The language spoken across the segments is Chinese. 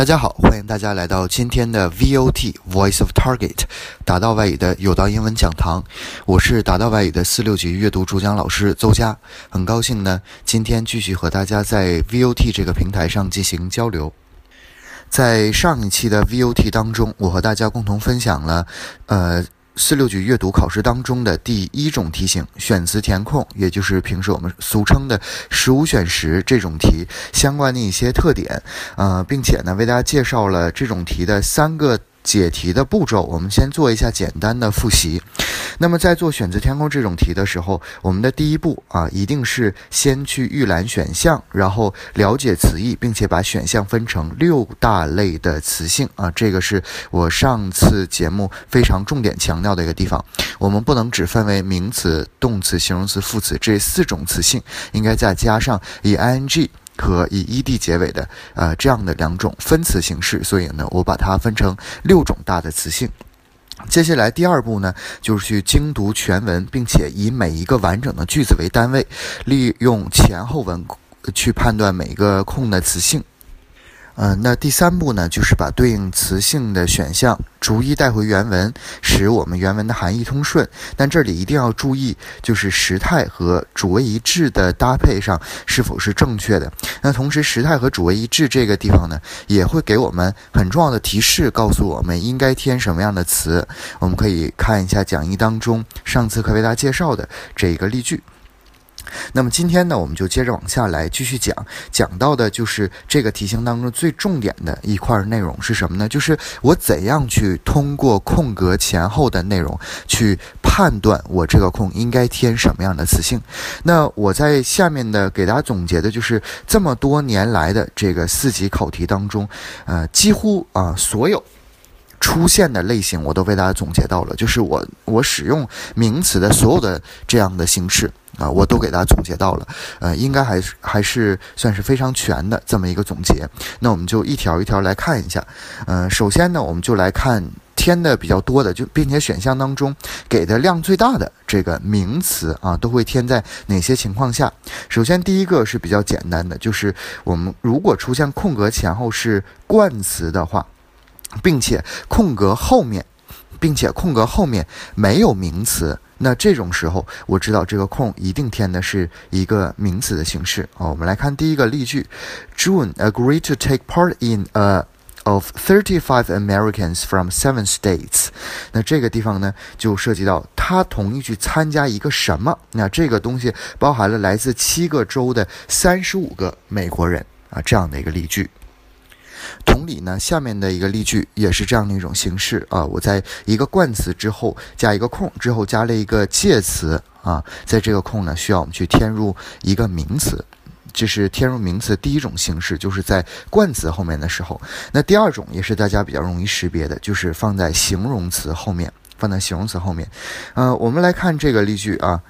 大家好，欢迎大家来到今天的 VOT Voice of Target 达到外语的有道英文讲堂。我是达到外语的四六级阅读主讲老师邹佳，很高兴呢，今天继续和大家在 VOT 这个平台上进行交流。在上一期的 VOT 当中，我和大家共同分享了，呃。四六级阅读考试当中的第一种题型，选词填空，也就是平时我们俗称的十五选十这种题相关的一些特点，呃，并且呢，为大家介绍了这种题的三个。解题的步骤，我们先做一下简单的复习。那么在做选择填空这种题的时候，我们的第一步啊，一定是先去预览选项，然后了解词义，并且把选项分成六大类的词性啊。这个是我上次节目非常重点强调的一个地方。我们不能只分为名词、动词、形容词、副词这四种词性，应该再加上以 ing。和以 ed 结尾的，呃，这样的两种分词形式，所以呢，我把它分成六种大的词性。接下来第二步呢，就是去精读全文，并且以每一个完整的句子为单位，利用前后文去判断每个空的词性。呃，那第三步呢，就是把对应词性的选项逐一带回原文，使我们原文的含义通顺。但这里一定要注意，就是时态和主谓一致的搭配上是否是正确的。那同时，时态和主谓一致这个地方呢，也会给我们很重要的提示，告诉我们应该填什么样的词。我们可以看一下讲义当中上次课为大家介绍的这一个例句。那么今天呢，我们就接着往下来继续讲，讲到的就是这个题型当中最重点的一块内容是什么呢？就是我怎样去通过空格前后的内容去判断我这个空应该填什么样的词性。那我在下面的给大家总结的就是这么多年来的这个四级考题当中，呃，几乎啊所有。出现的类型我都为大家总结到了，就是我我使用名词的所有的这样的形式啊，我都给大家总结到了，呃，应该还是还是算是非常全的这么一个总结。那我们就一条一条来看一下，嗯，首先呢，我们就来看填的比较多的，就并且选项当中给的量最大的这个名词啊，都会填在哪些情况下？首先第一个是比较简单的，就是我们如果出现空格前后是冠词的话。并且空格后面，并且空格后面没有名词，那这种时候我知道这个空一定填的是一个名词的形式啊。我们来看第一个例句：June agreed to take part in a of thirty-five Americans from seven states。那这个地方呢，就涉及到他同意去参加一个什么？那这个东西包含了来自七个州的三十五个美国人啊，这样的一个例句。同理呢，下面的一个例句也是这样的一种形式啊。我在一个冠词之后加一个空，之后加了一个介词啊，在这个空呢，需要我们去填入一个名词，这是填入名词第一种形式，就是在冠词后面的时候。那第二种也是大家比较容易识别的，就是放在形容词后面，放在形容词后面。呃，我们来看这个例句啊。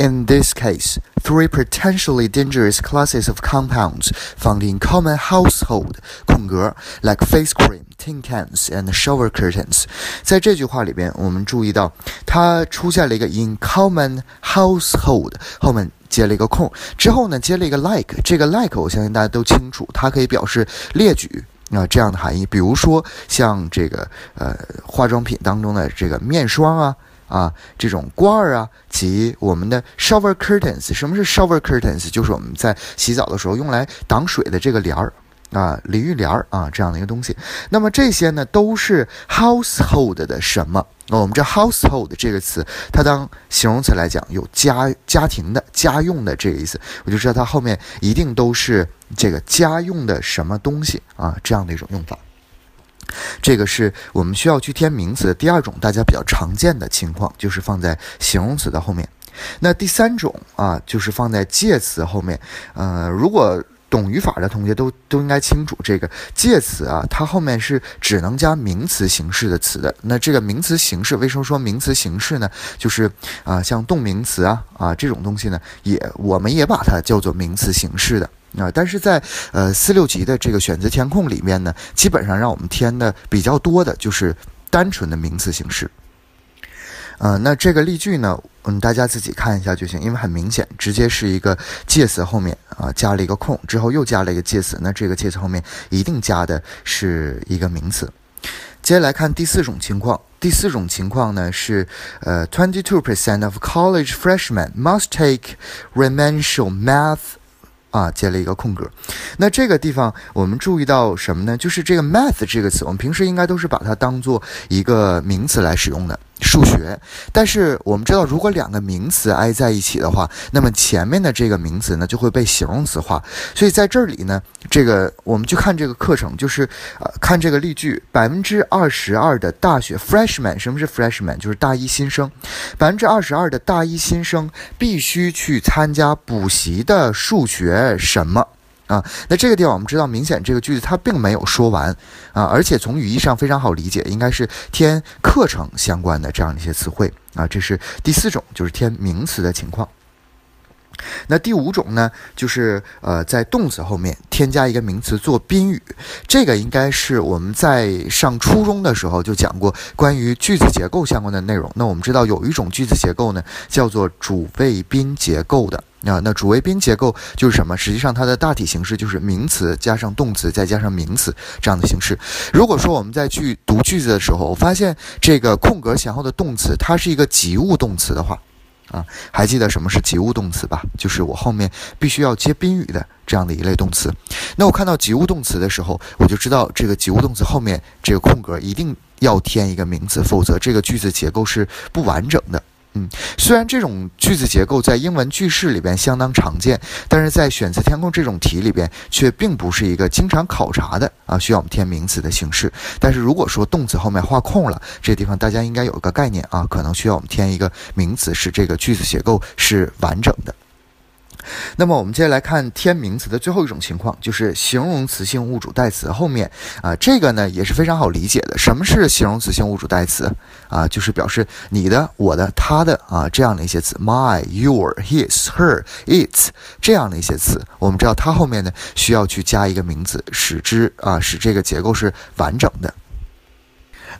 In this case, three potentially dangerous classes of compounds found in common household 空格 like face cream, tin cans, and shower curtains。在这句话里边，我们注意到它出现了一个 in common household 后面接了一个空，之后呢接了一个 like。这个 like 我相信大家都清楚，它可以表示列举啊这样的含义。比如说像这个呃化妆品当中的这个面霜啊。啊，这种罐儿啊，及我们的 shower curtains，什么是 shower curtains？就是我们在洗澡的时候用来挡水的这个帘儿啊，淋浴帘儿啊，这样的一个东西。那么这些呢，都是 household 的什么？那我们这 household 这个词，它当形容词来讲，有家家庭的、家用的这个意思，我就知道它后面一定都是这个家用的什么东西啊，这样的一种用法。这个是我们需要去填名词的第二种，大家比较常见的情况，就是放在形容词的后面。那第三种啊，就是放在介词后面。呃，如果懂语法的同学都都应该清楚，这个介词啊，它后面是只能加名词形式的词的。那这个名词形式，为什么说名词形式呢？就是啊，像动名词啊啊这种东西呢，也我们也把它叫做名词形式的。啊，但是在呃四六级的这个选择填空里面呢，基本上让我们填的比较多的就是单纯的名词形式。呃，那这个例句呢，嗯，大家自己看一下就行，因为很明显，直接是一个介词后面啊加了一个空，之后又加了一个介词，那这个介词后面一定加的是一个名词。接下来看第四种情况，第四种情况呢是，呃，twenty-two percent of college freshmen must take remedial math。啊，接了一个空格。那这个地方我们注意到什么呢？就是这个 math 这个词，我们平时应该都是把它当做一个名词来使用的。数学，但是我们知道，如果两个名词挨在一起的话，那么前面的这个名词呢就会被形容词化。所以在这里呢，这个我们去看这个课程，就是呃看这个例句：百分之二十二的大学 freshman，什么是 freshman？就是大一新生，百分之二十二的大一新生必须去参加补习的数学什么？啊，那这个地方我们知道，明显这个句子它并没有说完啊，而且从语义上非常好理解，应该是填课程相关的这样一些词汇啊。这是第四种，就是填名词的情况。那第五种呢，就是呃，在动词后面添加一个名词做宾语，这个应该是我们在上初中的时候就讲过关于句子结构相关的内容。那我们知道有一种句子结构呢，叫做主谓宾结构的啊。那主谓宾结构就是什么？实际上它的大体形式就是名词加上动词再加上名词这样的形式。如果说我们在去读句子的时候，我发现这个空格前后的动词它是一个及物动词的话。啊，还记得什么是及物动词吧？就是我后面必须要接宾语的这样的一类动词。那我看到及物动词的时候，我就知道这个及物动词后面这个空格一定要添一个名词，否则这个句子结构是不完整的。嗯，虽然这种句子结构在英文句式里边相当常见，但是在选择填空这种题里边却并不是一个经常考察的啊，需要我们填名词的形式。但是如果说动词后面画空了，这地方大家应该有一个概念啊，可能需要我们填一个名词，使这个句子结构是完整的。那么我们接下来看添名词的最后一种情况，就是形容词性物主代词后面啊，这个呢也是非常好理解的。什么是形容词性物主代词啊？就是表示你的、我的、他的啊这样的一些词，my、your、his、her、its 这样的一些词。我们知道它后面呢需要去加一个名词，使之啊使这个结构是完整的。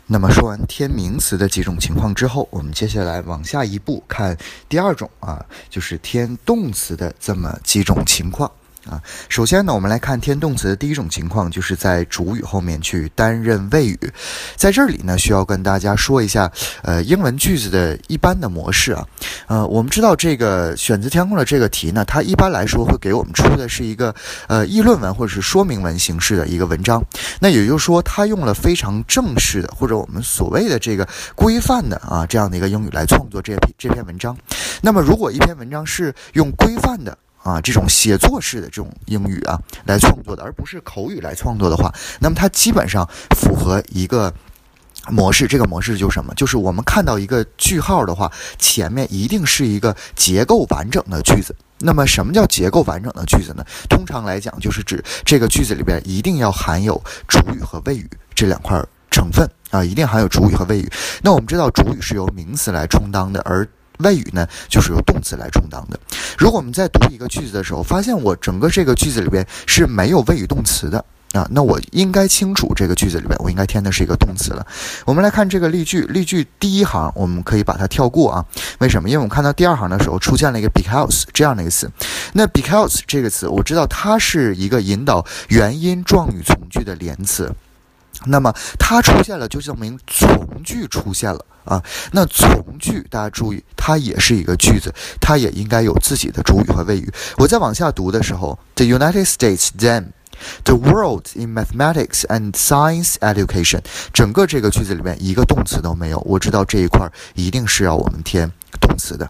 那么说完添名词的几种情况之后，我们接下来往下一步看第二种啊，就是添动词的这么几种情况。啊，首先呢，我们来看填动词的第一种情况，就是在主语后面去担任谓语。在这里呢，需要跟大家说一下，呃，英文句子的一般的模式啊。呃，我们知道这个选择填空的这个题呢，它一般来说会给我们出的是一个呃议论文或者是说明文形式的一个文章。那也就是说，它用了非常正式的或者我们所谓的这个规范的啊这样的一个英语来创作这篇这篇文章。那么，如果一篇文章是用规范的，啊，这种写作式的这种英语啊，来创作的，而不是口语来创作的话，那么它基本上符合一个模式。这个模式就是什么？就是我们看到一个句号的话，前面一定是一个结构完整的句子。那么，什么叫结构完整的句子呢？通常来讲，就是指这个句子里边一定要含有主语和谓语这两块成分啊，一定含有主语和谓语。那我们知道，主语是由名词来充当的，而谓语呢，就是由动词来充当的。如果我们在读一个句子的时候，发现我整个这个句子里边是没有谓语动词的啊，那我应该清楚这个句子里边我应该填的是一个动词了。我们来看这个例句，例句第一行我们可以把它跳过啊。为什么？因为我们看到第二行的时候出现了一个 because 这样的一个词。那 because 这个词，我知道它是一个引导原因状语从句的连词。那么它出现了，就证明从句出现了啊。那从句，大家注意，它也是一个句子，它也应该有自己的主语和谓语。我在往下读的时候，The United States then the world in mathematics and science education，整个这个句子里面一个动词都没有。我知道这一块一定是要我们填动词的。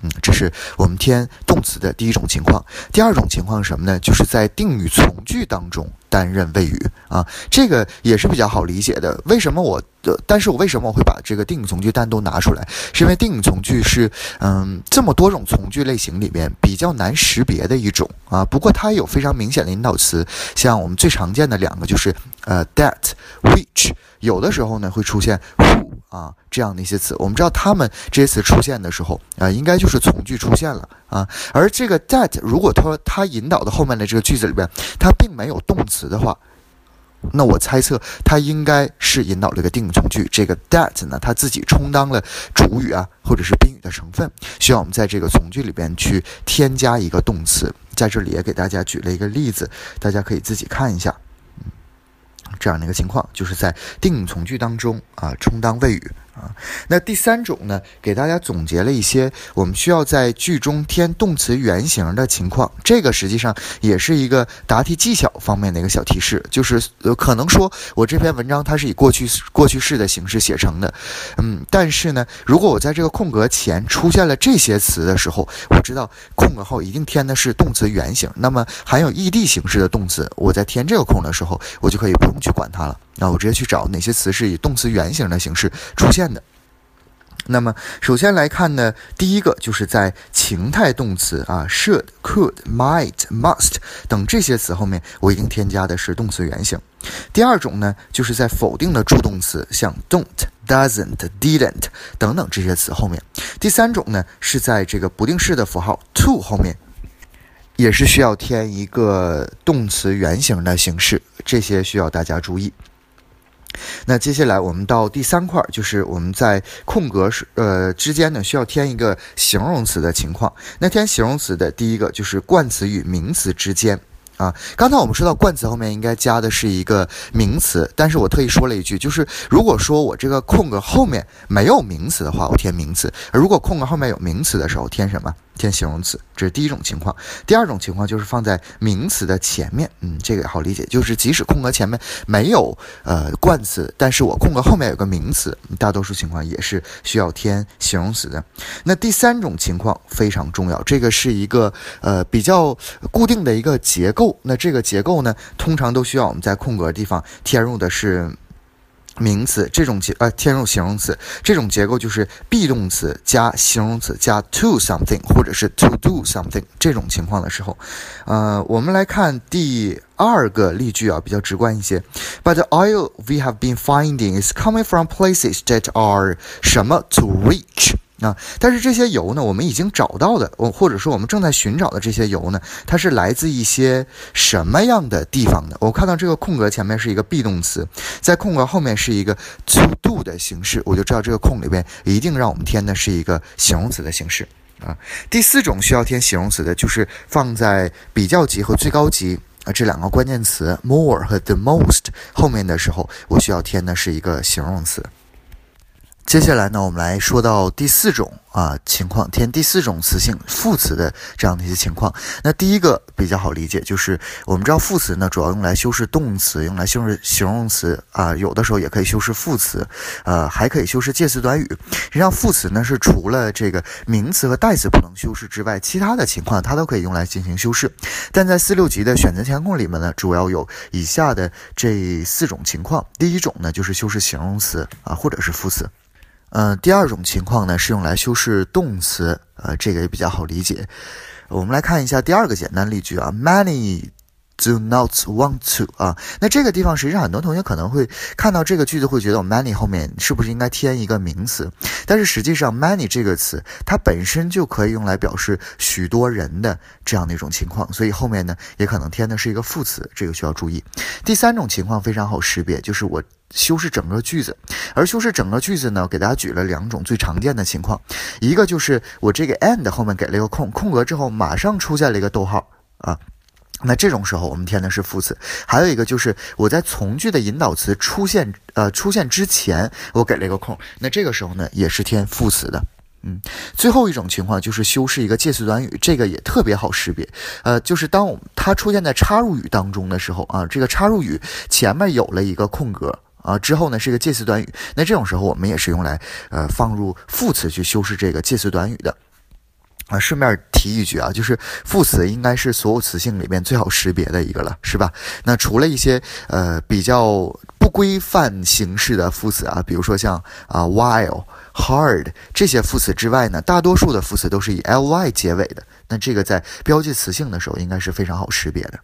嗯，这是我们填动词的第一种情况。第二种情况是什么呢？就是在定语从句当中担任谓语啊，这个也是比较好理解的。为什么我呃？但是我为什么我会把这个定语从句单独拿出来？是因为定语从句是嗯这么多种从句类型里面比较难识别的一种啊。不过它有非常明显的引导词，像我们最常见的两个就是呃 that which，有的时候呢会出现。啊，这样的一些词，我们知道它们这些词出现的时候啊，应该就是从句出现了啊。而这个 that 如果说它引导的后面的这个句子里边，它并没有动词的话，那我猜测它应该是引导了一个定语从句。这个 that 呢，它自己充当了主语啊，或者是宾语的成分，需要我们在这个从句里边去添加一个动词。在这里也给大家举了一个例子，大家可以自己看一下。这样的一个情况，就是在定语从句当中啊，充当谓语。啊，那第三种呢，给大家总结了一些我们需要在句中添动词原形的情况。这个实际上也是一个答题技巧方面的一个小提示，就是呃，可能说我这篇文章它是以过去过去式的形式写成的，嗯，但是呢，如果我在这个空格前出现了这些词的时候，我知道空格后一定填的是动词原形，那么含有 ed 形式的动词，我在填这个空的时候，我就可以不用去管它了。那我直接去找哪些词是以动词原形的形式出现的。那么首先来看呢，第一个就是在情态动词啊，should、could、might、must 等这些词后面，我已经添加的是动词原形。第二种呢，就是在否定的助动词，像 don't、doesn't、didn't 等等这些词后面。第三种呢，是在这个不定式的符号 to 后面，也是需要添一个动词原形的形式。这些需要大家注意。那接下来我们到第三块，就是我们在空格是呃之间呢需要添一个形容词的情况。那添形容词的第一个就是冠词与名词之间啊。刚才我们说到冠词后面应该加的是一个名词，但是我特意说了一句，就是如果说我这个空格后面没有名词的话，我填名词；如果空格后面有名词的时候，填什么？填形容词，这是第一种情况。第二种情况就是放在名词的前面，嗯，这个也好理解，就是即使空格前面没有呃冠词，但是我空格后面有个名词，大多数情况也是需要填形容词的。那第三种情况非常重要，这个是一个呃比较固定的一个结构。那这个结构呢，通常都需要我们在空格地方填入的是。名词这种结呃填入形容词这种结构就是 be 动词加形容词加 to something 或者是 to do something 这种情况的时候，呃，我们来看第二个例句啊，比较直观一些。But the oil we have been finding is coming from places that are 什么 to reach。啊，但是这些油呢，我们已经找到的，我或者说我们正在寻找的这些油呢，它是来自一些什么样的地方的？我看到这个空格前面是一个 be 动词，在空格后面是一个 to do 的形式，我就知道这个空里边一定让我们填的是一个形容词的形式啊。第四种需要填形容词的，就是放在比较级和最高级啊这两个关键词 more 和 the most 后面的时候，我需要填的是一个形容词。接下来呢，我们来说到第四种啊情况，填第四种词性副词的这样的一些情况。那第一个比较好理解，就是我们知道副词呢主要用来修饰动词，用来修饰形容词啊，有的时候也可以修饰副词，呃，还可以修饰介词短语。实际上，副词呢是除了这个名词和代词不能修饰之外，其他的情况它都可以用来进行修饰。但在四六级的选择填空里面呢，主要有以下的这四种情况。第一种呢就是修饰形容词啊，或者是副词。嗯，第二种情况呢是用来修饰动词，呃，这个也比较好理解。我们来看一下第二个简单例句啊，Many do not want to 啊，那这个地方实际上很多同学可能会看到这个句子会觉得 many 后面是不是应该添一个名词？但是实际上 many 这个词它本身就可以用来表示许多人的这样的一种情况，所以后面呢也可能添的是一个副词，这个需要注意。第三种情况非常好识别，就是我。修饰整个句子，而修饰整个句子呢，给大家举了两种最常见的情况，一个就是我这个 and 后面给了一个空空格之后，马上出现了一个逗号啊，那这种时候我们填的是副词；还有一个就是我在从句的引导词出现呃出现之前，我给了一个空，那这个时候呢也是填副词的。嗯，最后一种情况就是修饰一个介词短语，这个也特别好识别。呃，就是当它出现在插入语当中的时候啊，这个插入语前面有了一个空格。啊，之后呢是一个介词短语，那这种时候我们也是用来呃放入副词去修饰这个介词短语的。啊，顺便提一句啊，就是副词应该是所有词性里面最好识别的一个了，是吧？那除了一些呃比较不规范形式的副词啊，比如说像啊 while、hard 这些副词之外呢，大多数的副词都是以 ly 结尾的。那这个在标记词性的时候，应该是非常好识别的。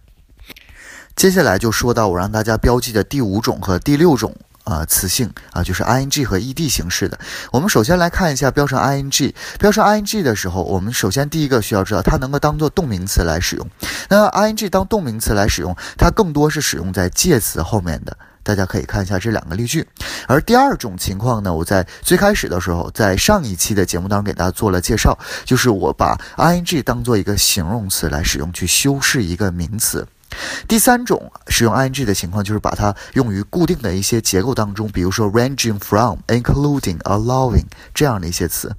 接下来就说到我让大家标记的第五种和第六种啊词性啊，就是 ing 和 ed 形式的。我们首先来看一下标成 ing，标成 ing 的时候，我们首先第一个需要知道，它能够当做动名词来使用。那 ing 当动名词来使用，它更多是使用在介词后面的。大家可以看一下这两个例句。而第二种情况呢，我在最开始的时候，在上一期的节目当中给大家做了介绍，就是我把 ing 当做一个形容词来使用，去修饰一个名词。第三种使用 ing 的情况，就是把它用于固定的一些结构当中，比如说 ranging from、including、allowing 这样的一些词。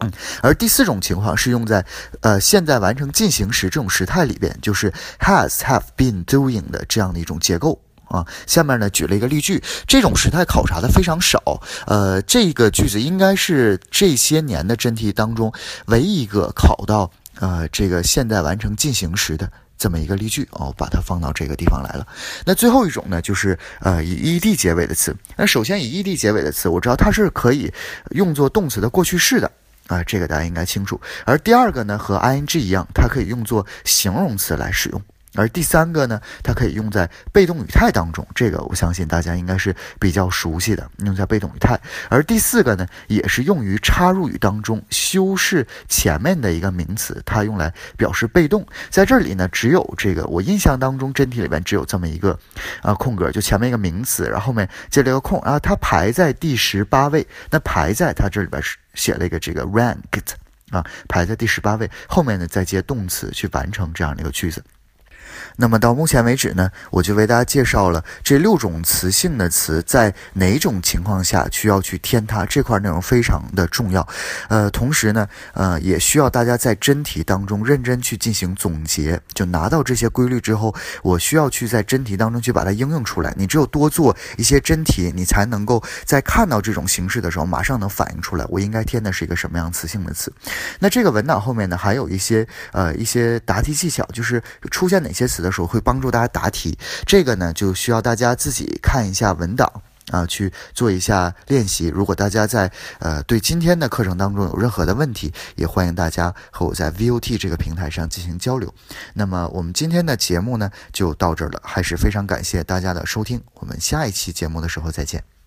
嗯，而第四种情况是用在呃现在完成进行时这种时态里边，就是 has、have been doing 的这样的一种结构。啊，下面呢举了一个例句，这种时态考察的非常少，呃，这个句子应该是这些年的真题当中唯一一个考到呃这个现在完成进行时的这么一个例句哦，把它放到这个地方来了。那最后一种呢，就是呃以 ed 结尾的词。那首先以 ed 结尾的词，我知道它是可以用作动词的过去式的啊，这个大家应该清楚。而第二个呢，和 ing 一样，它可以用作形容词来使用。而第三个呢，它可以用在被动语态当中，这个我相信大家应该是比较熟悉的，用在被动语态。而第四个呢，也是用于插入语当中修饰前面的一个名词，它用来表示被动。在这里呢，只有这个我印象当中真题里边只有这么一个啊空格，就前面一个名词，然后后面接了一个空，然后它排在第十八位。那排在它这里边是写了一个这个 ranked 啊，排在第十八位，后面呢再接动词去完成这样的一个句子。那么到目前为止呢，我就为大家介绍了这六种词性的词在哪种情况下需要去添它，这块内容非常的重要。呃，同时呢，呃，也需要大家在真题当中认真去进行总结。就拿到这些规律之后，我需要去在真题当中去把它应用出来。你只有多做一些真题，你才能够在看到这种形式的时候，马上能反映出来我应该添的是一个什么样词性的词。那这个文档后面呢，还有一些呃一些答题技巧，就是出现哪些词的。时候会帮助大家答题，这个呢就需要大家自己看一下文档啊，去做一下练习。如果大家在呃对今天的课程当中有任何的问题，也欢迎大家和我在 VOT 这个平台上进行交流。那么我们今天的节目呢就到这儿了，还是非常感谢大家的收听，我们下一期节目的时候再见。